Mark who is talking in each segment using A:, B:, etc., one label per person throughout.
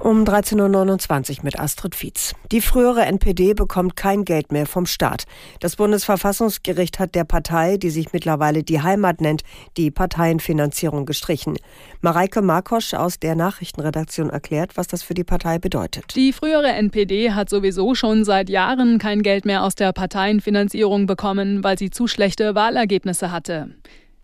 A: Um 13.29 Uhr mit Astrid Fietz. Die frühere NPD bekommt kein Geld mehr vom Staat. Das Bundesverfassungsgericht hat der Partei, die sich mittlerweile die Heimat nennt, die Parteienfinanzierung gestrichen. Mareike Markosch aus der Nachrichtenredaktion erklärt, was das für die Partei bedeutet.
B: Die frühere NPD hat sowieso schon seit Jahren kein Geld mehr aus der Parteienfinanzierung bekommen, weil sie zu schlechte Wahlergebnisse hatte.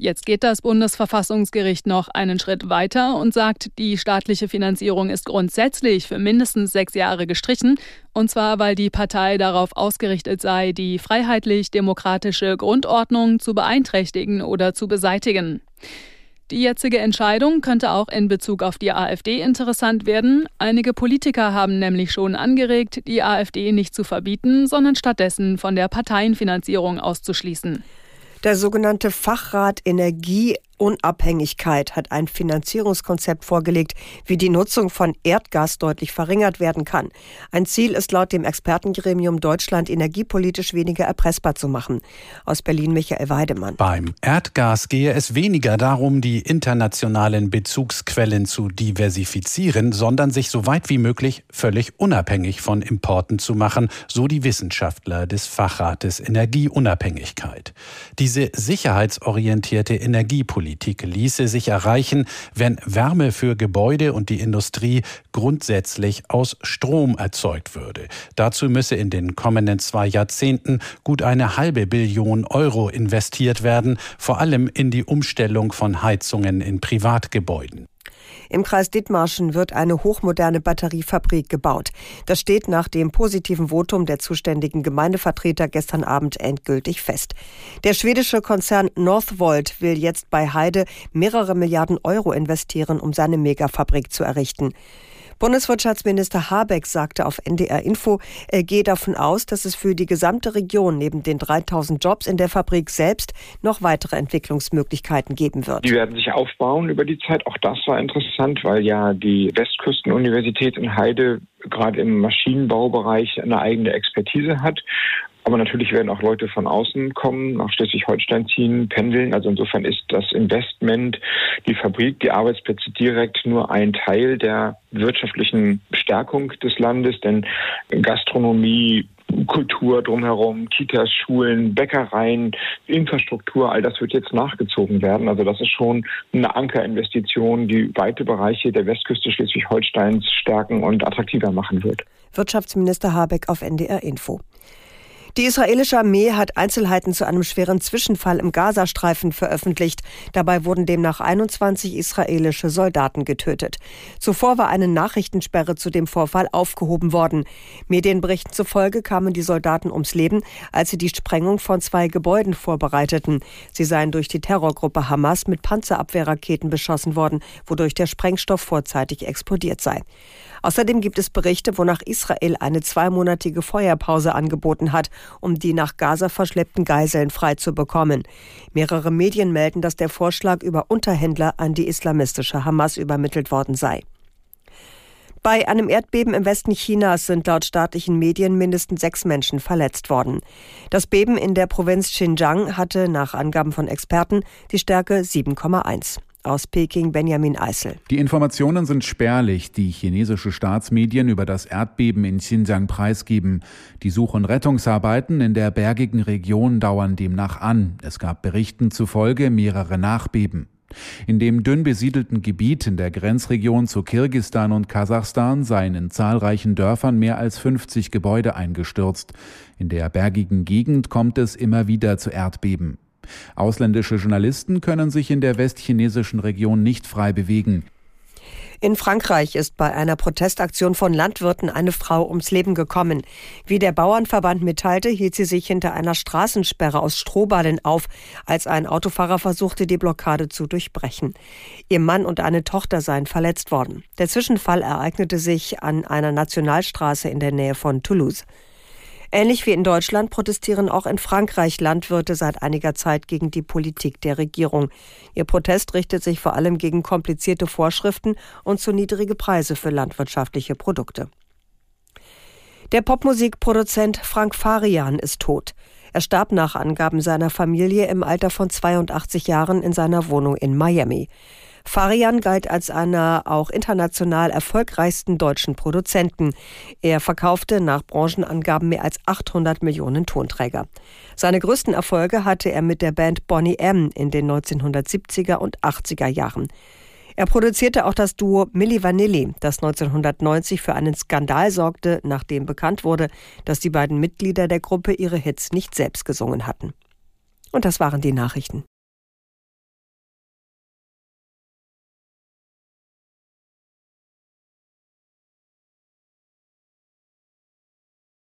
B: Jetzt geht das Bundesverfassungsgericht noch einen Schritt weiter und sagt, die staatliche Finanzierung ist grundsätzlich für mindestens sechs Jahre gestrichen, und zwar weil die Partei darauf ausgerichtet sei, die freiheitlich-demokratische Grundordnung zu beeinträchtigen oder zu beseitigen. Die jetzige Entscheidung könnte auch in Bezug auf die AfD interessant werden. Einige Politiker haben nämlich schon angeregt, die AfD nicht zu verbieten, sondern stattdessen von der Parteienfinanzierung auszuschließen.
A: Der sogenannte Fachrat Energie Unabhängigkeit hat ein Finanzierungskonzept vorgelegt, wie die Nutzung von Erdgas deutlich verringert werden kann. Ein Ziel ist laut dem Expertengremium Deutschland energiepolitisch weniger erpressbar zu machen. Aus Berlin Michael Weidemann.
C: Beim Erdgas gehe es weniger darum, die internationalen Bezugsquellen zu diversifizieren, sondern sich so weit wie möglich völlig unabhängig von Importen zu machen, so die Wissenschaftler des Fachrates Energieunabhängigkeit. Diese sicherheitsorientierte Energiepolitik Politik ließe sich erreichen, wenn Wärme für Gebäude und die Industrie grundsätzlich aus Strom erzeugt würde. Dazu müsse in den kommenden zwei Jahrzehnten gut eine halbe Billion Euro investiert werden, vor allem in die Umstellung von Heizungen in Privatgebäuden.
A: Im Kreis Dithmarschen wird eine hochmoderne Batteriefabrik gebaut. Das steht nach dem positiven Votum der zuständigen Gemeindevertreter gestern Abend endgültig fest. Der schwedische Konzern Northvolt will jetzt bei Heide mehrere Milliarden Euro investieren, um seine Megafabrik zu errichten. Bundeswirtschaftsminister Habeck sagte auf NDR Info, er gehe davon aus, dass es für die gesamte Region neben den 3000 Jobs in der Fabrik selbst noch weitere Entwicklungsmöglichkeiten geben wird.
D: Die werden sich aufbauen über die Zeit. Auch das war interessant, weil ja die Westküstenuniversität in Heide gerade im Maschinenbaubereich eine eigene Expertise hat. Aber natürlich werden auch Leute von außen kommen, nach Schleswig-Holstein ziehen, pendeln. Also insofern ist das Investment, die Fabrik, die Arbeitsplätze direkt nur ein Teil der wirtschaftlichen Stärkung des Landes, denn Gastronomie, Kultur drumherum, Kitas, Schulen, Bäckereien, Infrastruktur, all das wird jetzt nachgezogen werden. Also das ist schon eine Ankerinvestition, die weite Bereiche der Westküste Schleswig-Holsteins stärken und attraktiver machen wird.
A: Wirtschaftsminister Habeck auf NDR Info. Die israelische Armee hat Einzelheiten zu einem schweren Zwischenfall im Gazastreifen veröffentlicht. Dabei wurden demnach 21 israelische Soldaten getötet. Zuvor war eine Nachrichtensperre zu dem Vorfall aufgehoben worden. Medienberichten zufolge kamen die Soldaten ums Leben, als sie die Sprengung von zwei Gebäuden vorbereiteten. Sie seien durch die Terrorgruppe Hamas mit Panzerabwehrraketen beschossen worden, wodurch der Sprengstoff vorzeitig explodiert sei. Außerdem gibt es Berichte, wonach Israel eine zweimonatige Feuerpause angeboten hat, um die nach Gaza verschleppten Geiseln freizubekommen. Mehrere Medien melden, dass der Vorschlag über Unterhändler an die islamistische Hamas übermittelt worden sei. Bei einem Erdbeben im Westen Chinas sind laut staatlichen Medien mindestens sechs Menschen verletzt worden. Das Beben in der Provinz Xinjiang hatte nach Angaben von Experten die Stärke 7,1. Aus Peking Benjamin Eisel.
E: Die Informationen sind spärlich, die chinesische Staatsmedien über das Erdbeben in Xinjiang preisgeben. Die Such- und Rettungsarbeiten in der bergigen Region dauern demnach an. Es gab Berichten zufolge mehrere Nachbeben. In dem dünn besiedelten Gebiet in der Grenzregion zu Kirgistan und Kasachstan seien in zahlreichen Dörfern mehr als 50 Gebäude eingestürzt. In der bergigen Gegend kommt es immer wieder zu Erdbeben. Ausländische Journalisten können sich in der westchinesischen Region nicht frei bewegen.
A: In Frankreich ist bei einer Protestaktion von Landwirten eine Frau ums Leben gekommen. Wie der Bauernverband mitteilte, hielt sie sich hinter einer Straßensperre aus Strohballen auf, als ein Autofahrer versuchte, die Blockade zu durchbrechen. Ihr Mann und eine Tochter seien verletzt worden. Der Zwischenfall ereignete sich an einer Nationalstraße in der Nähe von Toulouse. Ähnlich wie in Deutschland protestieren auch in Frankreich Landwirte seit einiger Zeit gegen die Politik der Regierung. Ihr Protest richtet sich vor allem gegen komplizierte Vorschriften und zu niedrige Preise für landwirtschaftliche Produkte. Der Popmusikproduzent Frank Farian ist tot. Er starb nach Angaben seiner Familie im Alter von 82 Jahren in seiner Wohnung in Miami. Farian galt als einer auch international erfolgreichsten deutschen Produzenten. Er verkaufte nach Branchenangaben mehr als 800 Millionen Tonträger. Seine größten Erfolge hatte er mit der Band Bonnie M in den 1970er und 80er Jahren. Er produzierte auch das Duo Milli Vanilli, das 1990 für einen Skandal sorgte, nachdem bekannt wurde, dass die beiden Mitglieder der Gruppe ihre Hits nicht selbst gesungen hatten. Und das waren die Nachrichten.